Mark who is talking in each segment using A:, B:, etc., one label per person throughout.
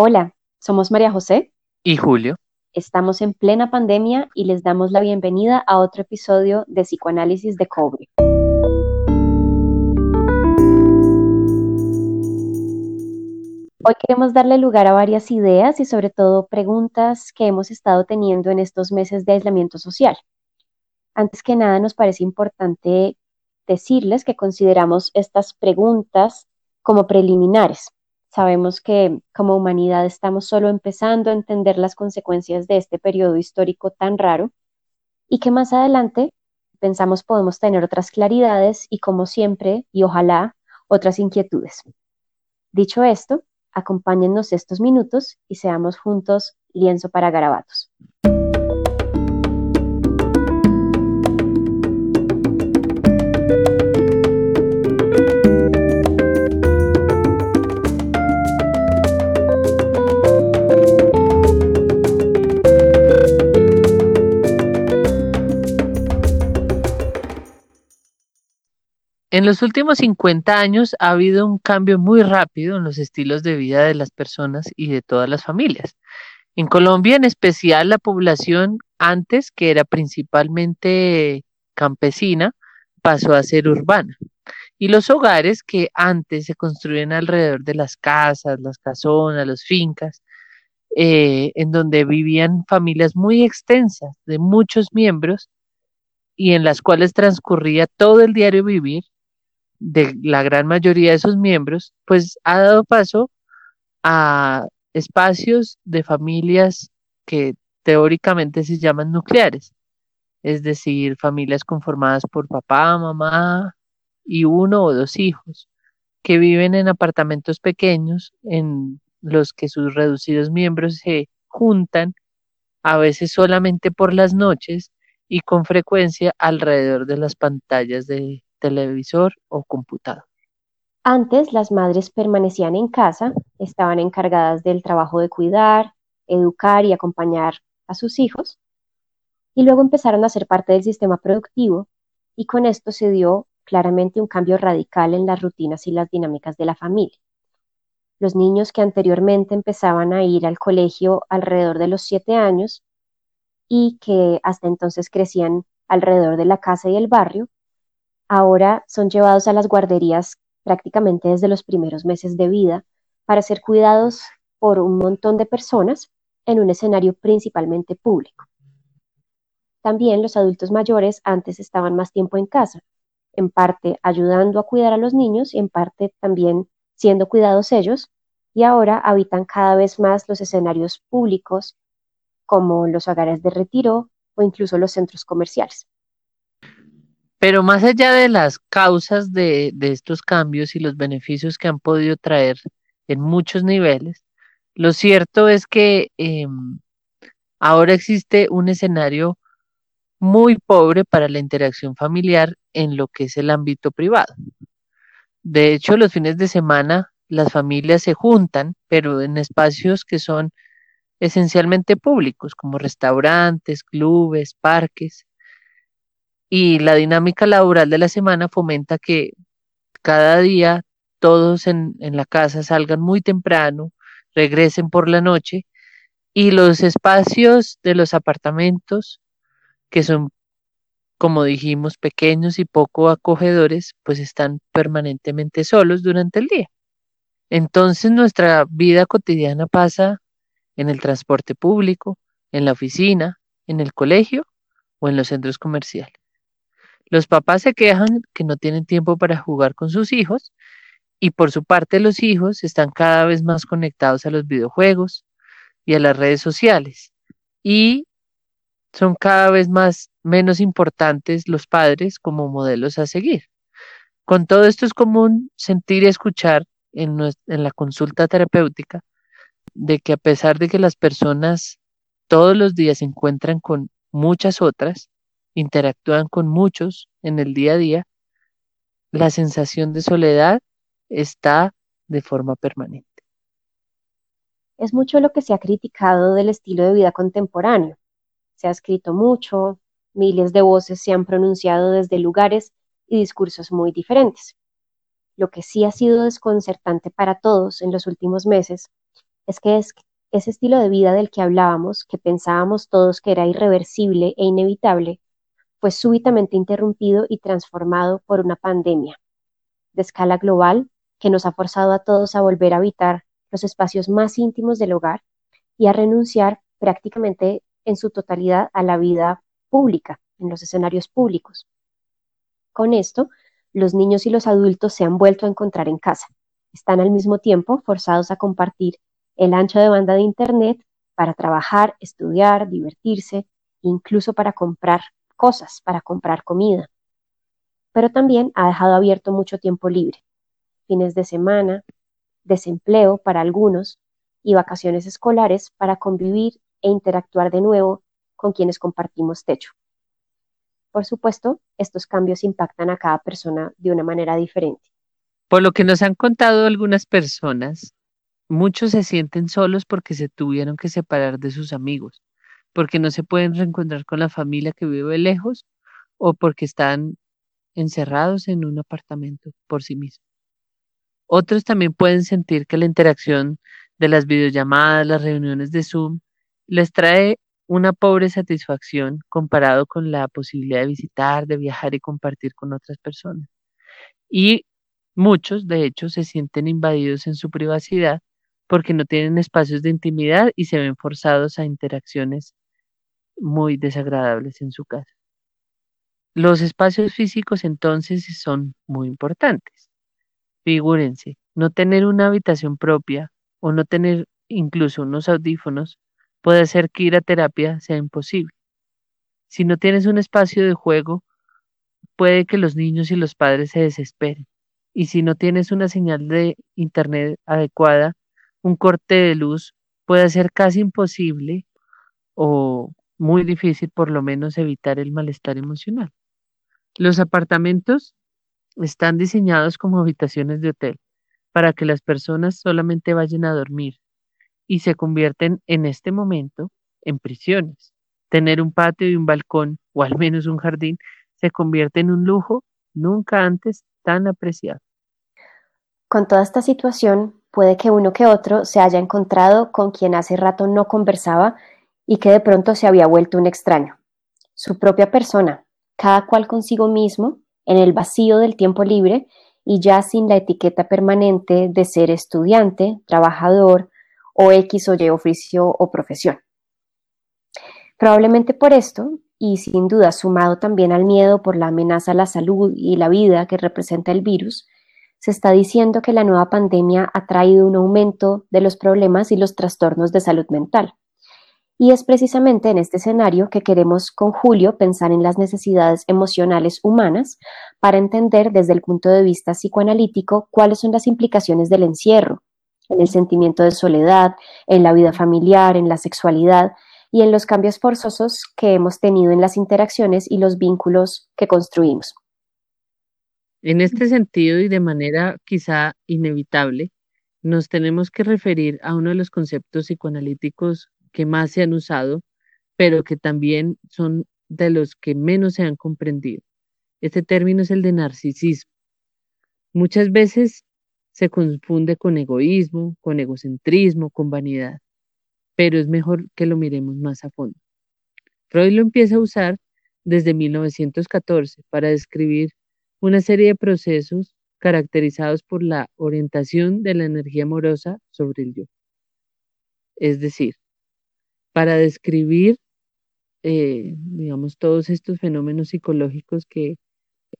A: Hola, somos María José.
B: Y Julio.
A: Estamos en plena pandemia y les damos la bienvenida a otro episodio de Psicoanálisis de Cobre. Hoy queremos darle lugar a varias ideas y sobre todo preguntas que hemos estado teniendo en estos meses de aislamiento social. Antes que nada, nos parece importante decirles que consideramos estas preguntas como preliminares Sabemos que como humanidad estamos solo empezando a entender las consecuencias de este periodo histórico tan raro y que más adelante pensamos podemos tener otras claridades y como siempre, y ojalá, otras inquietudes. Dicho esto, acompáñennos estos minutos y seamos juntos lienzo para garabatos.
B: En los últimos 50 años ha habido un cambio muy rápido en los estilos de vida de las personas y de todas las familias. En Colombia, en especial, la población antes, que era principalmente campesina, pasó a ser urbana. Y los hogares que antes se construían alrededor de las casas, las casonas, las fincas, eh, en donde vivían familias muy extensas de muchos miembros y en las cuales transcurría todo el diario vivir, de la gran mayoría de esos miembros, pues ha dado paso a espacios de familias que teóricamente se llaman nucleares, es decir, familias conformadas por papá, mamá y uno o dos hijos, que viven en apartamentos pequeños en los que sus reducidos miembros se juntan, a veces solamente por las noches y con frecuencia alrededor de las pantallas de televisor o computador.
A: Antes las madres permanecían en casa, estaban encargadas del trabajo de cuidar, educar y acompañar a sus hijos, y luego empezaron a ser parte del sistema productivo, y con esto se dio claramente un cambio radical en las rutinas y las dinámicas de la familia. Los niños que anteriormente empezaban a ir al colegio alrededor de los siete años y que hasta entonces crecían alrededor de la casa y el barrio, ahora son llevados a las guarderías prácticamente desde los primeros meses de vida para ser cuidados por un montón de personas en un escenario principalmente público. También los adultos mayores antes estaban más tiempo en casa, en parte ayudando a cuidar a los niños y en parte también siendo cuidados ellos, y ahora habitan cada vez más los escenarios públicos como los hogares de retiro o incluso los centros comerciales.
B: Pero más allá de las causas de, estos cambios y los beneficios que han podido traer en muchos niveles, lo cierto es que em, ahora existe un escenario muy pobre para la interacción familiar en lo que es el ámbito privado. De hecho, los fines de semana las familias se juntan, pero en espacios que son esencialmente públicos, como restaurantes, clubes, parques, y la dinámica laboral de la semana fomenta que cada día todos en, la casa salgan muy temprano, regresen por la noche y los espacios de los apartamentos, que son, como dijimos, pequeños y poco acogedores, pues están permanentemente solos durante el día. Entonces nuestra vida cotidiana pasa en el transporte público, en la oficina, en el colegio o en los centros comerciales. Los papás se quejan que no tienen tiempo para jugar con sus hijos y por su parte los hijos están cada vez más conectados a los videojuegos y a las redes sociales y son cada vez más menos importantes los padres como modelos a seguir. Con todo esto es común sentir y escuchar en, en la consulta terapéutica de que a pesar de que las personas todos los días se encuentran con muchas otras, interactúan con muchos en el día a día, la sensación de soledad está de forma permanente.
A: Es mucho lo que se ha criticado del estilo de vida contemporáneo. Se ha escrito mucho, miles de voces se han pronunciado desde lugares y discursos muy diferentes. Lo que sí ha sido desconcertante para todos en los últimos meses es que es ese estilo de vida del que hablábamos, que pensábamos todos que era irreversible e inevitable, fue súbitamente interrumpido y transformado por una pandemia de escala global que nos ha forzado a todos a volver a habitar los espacios más íntimos del hogar y a renunciar prácticamente en su totalidad a la vida pública, en los escenarios públicos. Con esto, los niños y los adultos se han vuelto a encontrar en casa. Están al mismo tiempo forzados a compartir el ancho de banda de Internet para trabajar, estudiar, divertirse, incluso para comprar cosas, para comprar comida. Pero también ha dejado abierto mucho tiempo libre, fines de semana, desempleo para algunos y vacaciones escolares para convivir e interactuar de nuevo con quienes compartimos techo. Por supuesto, estos cambios impactan a cada persona de una manera diferente.
B: Por lo que nos han contado algunas personas, muchos se sienten solos porque se tuvieron que separar de sus amigos, porque no se pueden reencontrar con la familia que vive lejos o porque están encerrados en un apartamento por sí mismos. Otros también pueden sentir que la interacción de las videollamadas, las reuniones de Zoom, les trae una pobre satisfacción comparado con la posibilidad de visitar, de viajar y compartir con otras personas. Y muchos, de hecho, se sienten invadidos en su privacidad porque no tienen espacios de intimidad y se ven forzados a interacciones muy desagradables en su casa. Los espacios físicos entonces son muy importantes. Figúrense, no tener una habitación propia o no tener incluso unos audífonos puede hacer que ir a terapia sea imposible. Si no tienes un espacio de juego, puede que los niños y los padres se desesperen. Y si no tienes una señal de Internet adecuada, un corte de luz puede ser casi imposible o muy difícil por lo menos evitar el malestar emocional. Los apartamentos están diseñados como habitaciones de hotel para que las personas solamente vayan a dormir y se convierten en este momento en prisiones. Tener un patio y un balcón, o al menos un jardín, se convierte en un lujo nunca antes tan apreciado.
A: Con toda esta situación, puede que uno que otro se haya encontrado con quien hace rato no conversaba y que de pronto se había vuelto un extraño. Su propia persona, cada cual consigo mismo, en el vacío del tiempo libre y ya sin la etiqueta permanente de ser estudiante, trabajador, o X o Y oficio o profesión. Probablemente por esto, y sin duda sumado también al miedo por la amenaza a la salud y la vida que representa el virus, se está diciendo que la nueva pandemia ha traído un aumento de los problemas y los trastornos de salud mental. Y es precisamente en este escenario que queremos con Julio pensar en las necesidades emocionales humanas para entender desde el punto de vista psicoanalítico cuáles son las implicaciones del encierro, en el sentimiento de soledad, en la vida familiar, en la sexualidad y en los cambios forzosos que hemos tenido en las interacciones y los vínculos que construimos.
B: En este sentido y de manera quizá inevitable, nos tenemos que referir a uno de los conceptos psicoanalíticos que más se han usado, pero que también son de los que menos se han comprendido. Este término es el de narcisismo. Muchas veces se confunde con egoísmo, con egocentrismo, con vanidad, pero es mejor que lo miremos más a fondo. Freud lo empieza a usar desde 1914 para describir una serie de procesos caracterizados por la orientación de la energía amorosa sobre el yo. Es decir, para describir, eh, digamos, todos estos fenómenos psicológicos que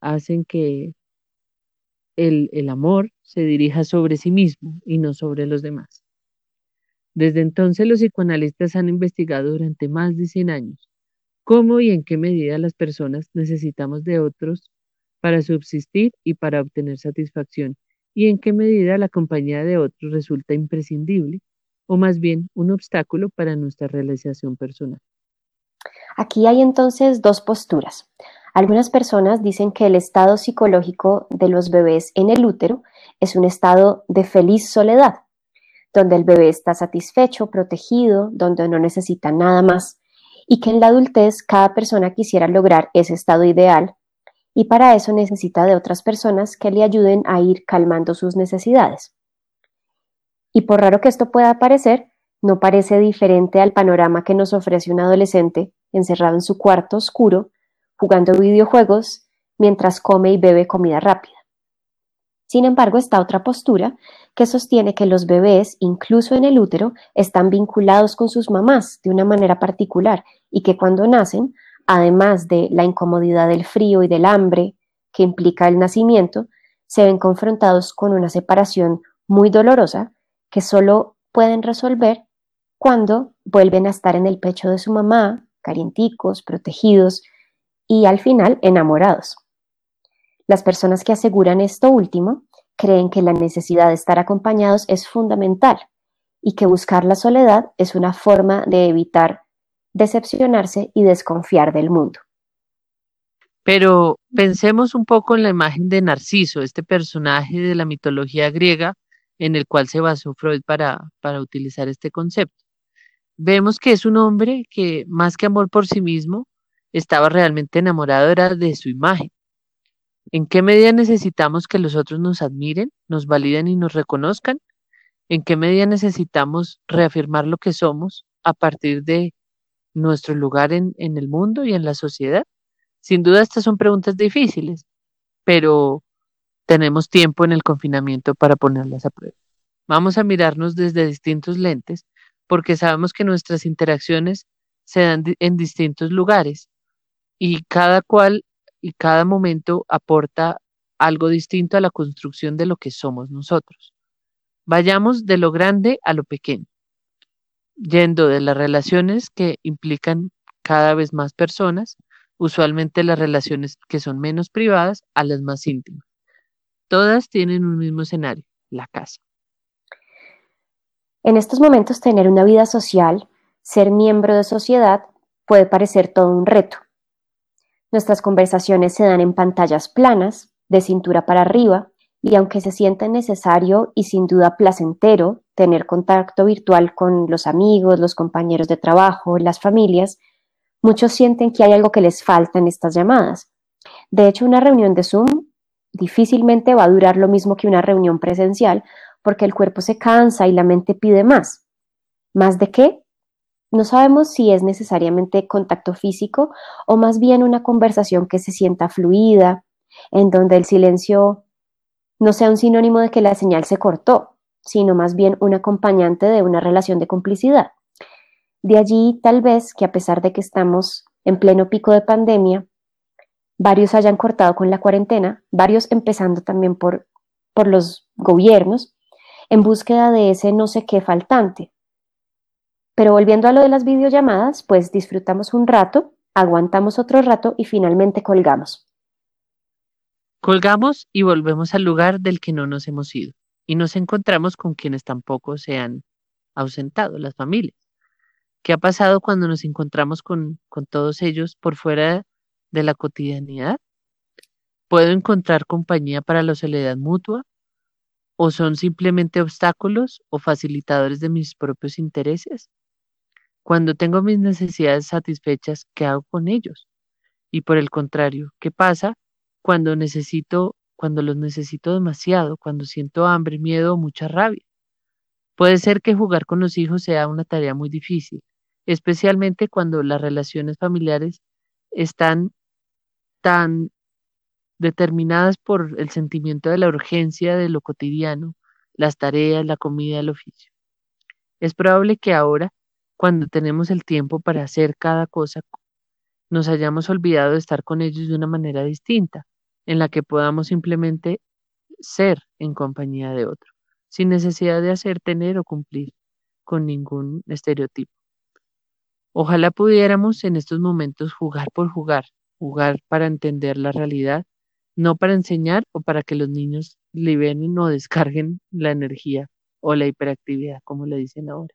B: hacen que el, amor se dirija sobre sí mismo y no sobre los demás. Desde entonces los psicoanalistas han investigado durante más de 100 años cómo y en qué medida las personas necesitamos de otros para subsistir y para obtener satisfacción, y en qué medida la compañía de otros resulta imprescindible o más bien un obstáculo para nuestra realización personal.
A: Aquí hay entonces dos posturas. Algunas personas dicen que el estado psicológico de los bebés en el útero es un estado de feliz soledad, donde el bebé está satisfecho, protegido, donde no necesita nada más, y que en la adultez cada persona quisiera lograr ese estado ideal, y para eso necesita de otras personas que le ayuden a ir calmando sus necesidades. Y por raro que esto pueda parecer, no parece diferente al panorama que nos ofrece un adolescente encerrado en su cuarto oscuro, jugando videojuegos mientras come y bebe comida rápida. Sin embargo, está otra postura que sostiene que los bebés, incluso en el útero, están vinculados con sus mamás de una manera particular y que cuando nacen, además de la incomodidad del frío y del hambre que implica el nacimiento, se ven confrontados con una separación muy dolorosa que solo pueden resolver cuando vuelven a estar en el pecho de su mamá, calienticos, protegidos y al final enamorados. Las personas que aseguran esto último creen que la necesidad de estar acompañados es fundamental y que buscar la soledad es una forma de evitar decepcionarse y desconfiar del mundo.
B: Pero pensemos un poco en la imagen de Narciso, este personaje de la mitología griega en el cual se basó Freud para, para utilizar este concepto. Vemos que es un hombre que, más que amor por sí mismo, estaba realmente enamorado de su imagen. ¿En qué medida necesitamos que los otros nos admiren, nos validen y nos reconozcan? ¿En qué medida necesitamos reafirmar lo que somos a partir de nuestro lugar en, en el mundo y en la sociedad? Sin duda estas son preguntas difíciles, pero tenemos tiempo en el confinamiento para ponerlas a prueba. Vamos a mirarnos desde distintos lentes porque sabemos que nuestras interacciones se dan en distintos lugares y cada cual y cada momento aporta algo distinto a la construcción de lo que somos nosotros. Vayamos de lo grande a lo pequeño, yendo de las relaciones que implican cada vez más personas, usualmente las relaciones que son menos privadas, a las más íntimas. Todas tienen un mismo escenario, la casa.
A: En estos momentos tener una vida social, ser miembro de sociedad, puede parecer todo un reto. Nuestras conversaciones se dan en pantallas planas, de cintura para arriba, y aunque se sienta necesario y sin duda placentero tener contacto virtual con los amigos, los compañeros de trabajo, las familias, muchos sienten que hay algo que les falta en estas llamadas. De hecho, una reunión de Zoom difícilmente va a durar lo mismo que una reunión presencial porque el cuerpo se cansa y la mente pide más. ¿Más de qué? No sabemos si es necesariamente contacto físico o más bien una conversación que se sienta fluida, en donde el silencio no sea un sinónimo de que la señal se cortó, sino más bien un acompañante de una relación de complicidad. De allí tal vez que a pesar de que estamos en pleno pico de pandemia, varios hayan cortado con la cuarentena, varios empezando también por, por los gobiernos, en búsqueda de ese no sé qué faltante, pero volviendo a lo de las videollamadas, pues disfrutamos un rato, aguantamos otro rato y finalmente colgamos.
B: Colgamos y volvemos al lugar del que no nos hemos ido y nos encontramos con quienes tampoco se han ausentado, las familias. ¿Qué ha pasado cuando nos encontramos con, con todos ellos por fuera de la cotidianidad? ¿Puedo encontrar compañía para la soledad mutua? ¿O son simplemente obstáculos o facilitadores de mis propios intereses? Cuando tengo mis necesidades satisfechas, ¿qué hago con ellos? Y por el contrario, ¿qué pasa cuando necesito, cuando los necesito demasiado, cuando siento hambre, miedo o mucha rabia? Puede ser que jugar con los hijos sea una tarea muy difícil, especialmente cuando las relaciones familiares están tan determinadas por el sentimiento de la urgencia de lo cotidiano, las tareas, la comida, el oficio. Es probable que ahora cuando tenemos el tiempo para hacer cada cosa, nos hayamos olvidado de estar con ellos de una manera distinta, en la que podamos simplemente ser en compañía de otro, sin necesidad de hacer, tener o cumplir con ningún estereotipo. Ojalá pudiéramos en estos momentos jugar por jugar, jugar para entender la realidad, no para enseñar o para que los niños liberen o descarguen la energía o la hiperactividad, como le dicen ahora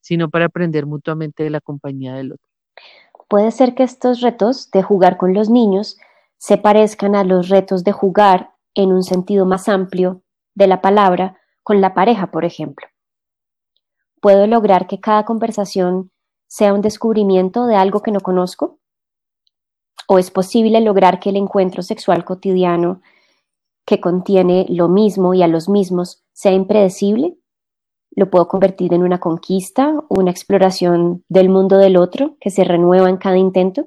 B: sino para aprender mutuamente de la compañía del otro.
A: Puede ser que estos retos de jugar con los niños se parezcan a los retos de jugar en un sentido más amplio de la palabra con la pareja, por ejemplo. ¿Puedo lograr que cada conversación sea un descubrimiento de algo que no conozco? ¿O es posible lograr que el encuentro sexual cotidiano que contiene lo mismo y a los mismos sea impredecible? lo puedo convertir en una conquista, una exploración del mundo del otro que se renueva en cada intento.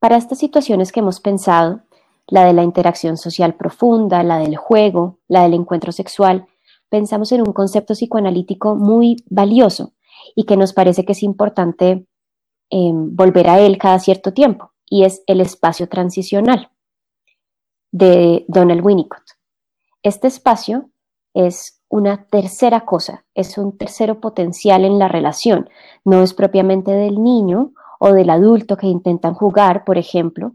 A: Para estas situaciones que hemos pensado, la de la interacción social profunda, la del juego, la del encuentro sexual, pensamos en un concepto psicoanalítico muy valioso y que nos parece que es importante em, volver a él cada cierto tiempo, y es el espacio transicional de Donald Winnicott. Este espacio es una tercera cosa, es un tercero potencial en la relación, no es propiamente del niño o del adulto que intentan jugar, por ejemplo,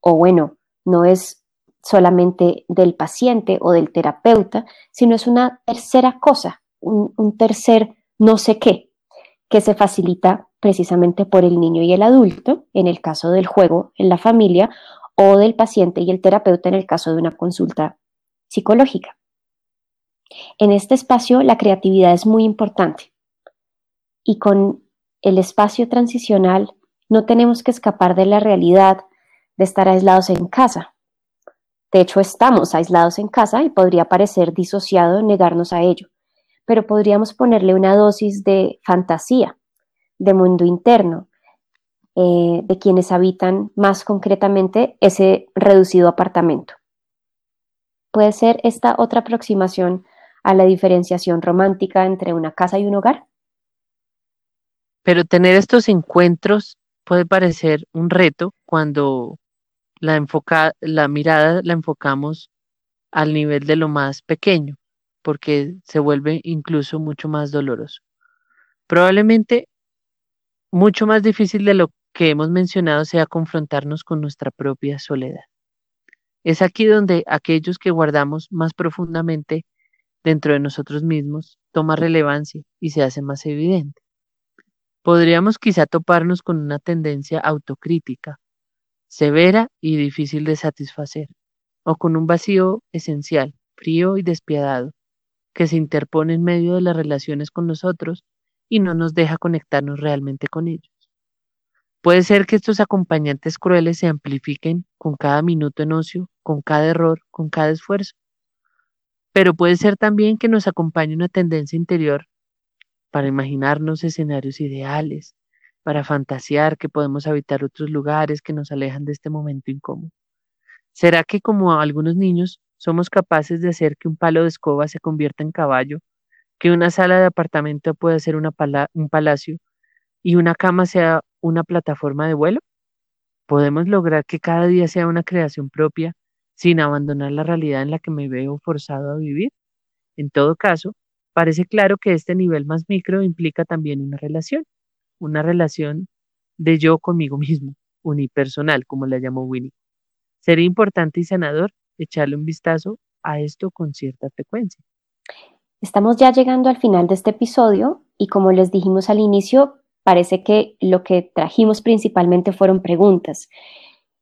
A: o bueno, no es solamente del paciente o del terapeuta, sino es una tercera cosa, un, tercer no sé qué, que se facilita precisamente por el niño y el adulto, en el caso del juego en la familia, o del paciente y el terapeuta en el caso de una consulta psicológica. En este espacio la creatividad es muy importante y con el espacio transicional no tenemos que escapar de la realidad de estar aislados en casa. De hecho, estamos aislados en casa y podría parecer disociado negarnos a ello, pero podríamos ponerle una dosis de fantasía, de mundo interno, eh, de quienes habitan más concretamente ese reducido apartamento. Puede ser esta otra aproximación a la diferenciación romántica entre una casa y un hogar.
B: Pero tener estos encuentros puede parecer un reto cuando la, enfoca, la mirada la enfocamos al nivel de lo más pequeño, porque se vuelve incluso mucho más doloroso. Probablemente mucho más difícil de lo que hemos mencionado sea confrontarnos con nuestra propia soledad. Es aquí donde aquellos que guardamos más profundamente dentro de nosotros mismos toma relevancia y se hace más evidente. Podríamos quizá toparnos con una tendencia autocrítica severa y difícil de satisfacer, o con un vacío esencial, frío y despiadado, que se interpone en medio de las relaciones con nosotros y no nos deja conectarnos realmente con ellos. Puede ser que estos acompañantes crueles se amplifiquen con cada minuto en ocio, con cada error, con cada esfuerzo. Pero puede ser también que nos acompañe una tendencia interior para imaginarnos escenarios ideales, para fantasear que podemos habitar otros lugares que nos alejan de este momento incómodo? ¿Será que como algunos niños somos capaces de hacer que un palo de escoba se convierta en caballo, que una sala de apartamento pueda ser una un palacio y una cama sea una plataforma de vuelo? ¿Podemos lograr que cada día sea una creación propia sin abandonar la realidad en la que me veo forzado a vivir? En todo caso, parece claro que este nivel más micro implica también una relación una relación de yo conmigo mismo, unipersonal, como la llamó Winnie. Sería importante y sanador echarle un vistazo a esto con cierta frecuencia.
A: Estamos ya llegando al final de este episodio y como les dijimos al inicio, parece que lo que trajimos principalmente fueron preguntas.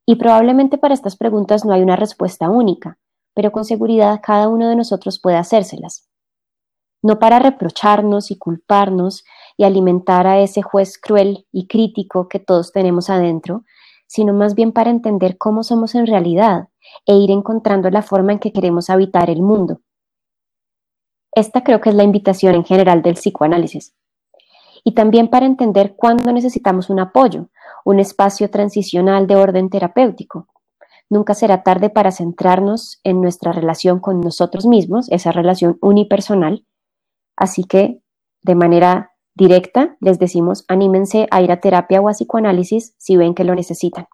A: Y probablemente para estas preguntas no hay una respuesta única, pero con seguridad cada uno de nosotros puede hacérselas. No para reprocharnos y culparnos, y alimentar a ese juez cruel y crítico que todos tenemos adentro, sino más bien para entender cómo somos en realidad e ir encontrando la forma en que queremos habitar el mundo. Esta creo que es la invitación en general del psicoanálisis. Y también para entender cuándo necesitamos un apoyo, un espacio transicional de orden terapéutico. Nunca será tarde para centrarnos en nuestra relación con nosotros mismos, esa relación unipersonal. Así que, de manera directa, les decimos anímense a ir a terapia o a psicoanálisis si ven que lo necesitan.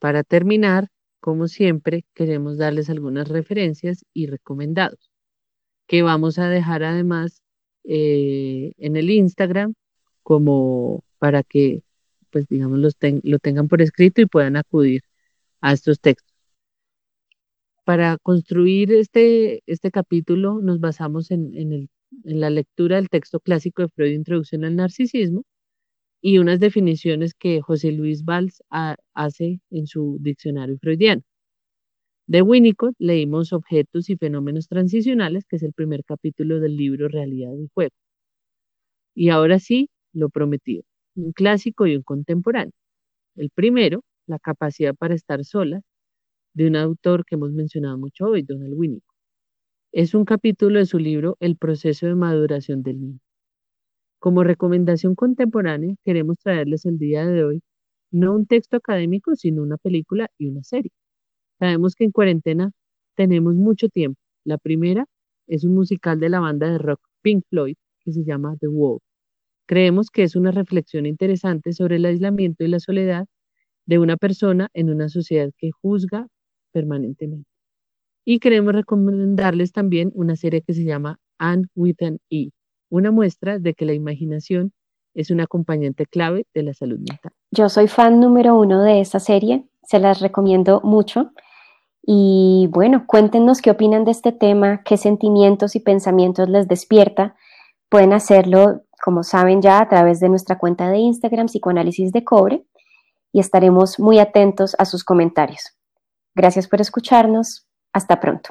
B: Para terminar, como siempre, queremos darles algunas referencias y recomendados, que vamos a dejar además eh, en el Instagram como para que, pues digamos, lo tengan por escrito y puedan acudir a estos textos. Para construir este, este capítulo nos basamos en, en el en la lectura del texto clásico de Freud, Introducción al Narcisismo, y unas definiciones que José Luis Valls hace en su diccionario freudiano. De Winnicott leímos Objetos y Fenómenos Transicionales, que es el primer capítulo del libro Realidad del Juego. Y ahora sí, lo prometido, un clásico y un contemporáneo. El primero, La capacidad para estar sola, de un autor que hemos mencionado mucho hoy, Donald Winnicott. Es un capítulo de su libro El proceso de maduración del niño. Como recomendación contemporánea, queremos traerles el día de hoy no un texto académico, sino una película y una serie. Sabemos que en cuarentena tenemos mucho tiempo. La primera es un musical de la banda de rock Pink Floyd que se llama The Wall. Creemos que es una reflexión interesante sobre el aislamiento y la soledad de una persona en una sociedad que juzga permanentemente. Y queremos recomendarles también una serie que se llama Anne with an E, una muestra de que la imaginación es un acompañante clave de la salud mental.
A: Yo soy fan número uno de esta serie, se las recomiendo mucho. Y bueno, cuéntenos qué opinan de este tema, qué sentimientos y pensamientos les despierta. Pueden hacerlo, como saben ya, a través de nuestra cuenta de Instagram, Psicoanálisis de Cobre, y estaremos muy atentos a sus comentarios. Gracias por escucharnos. Hasta pronto.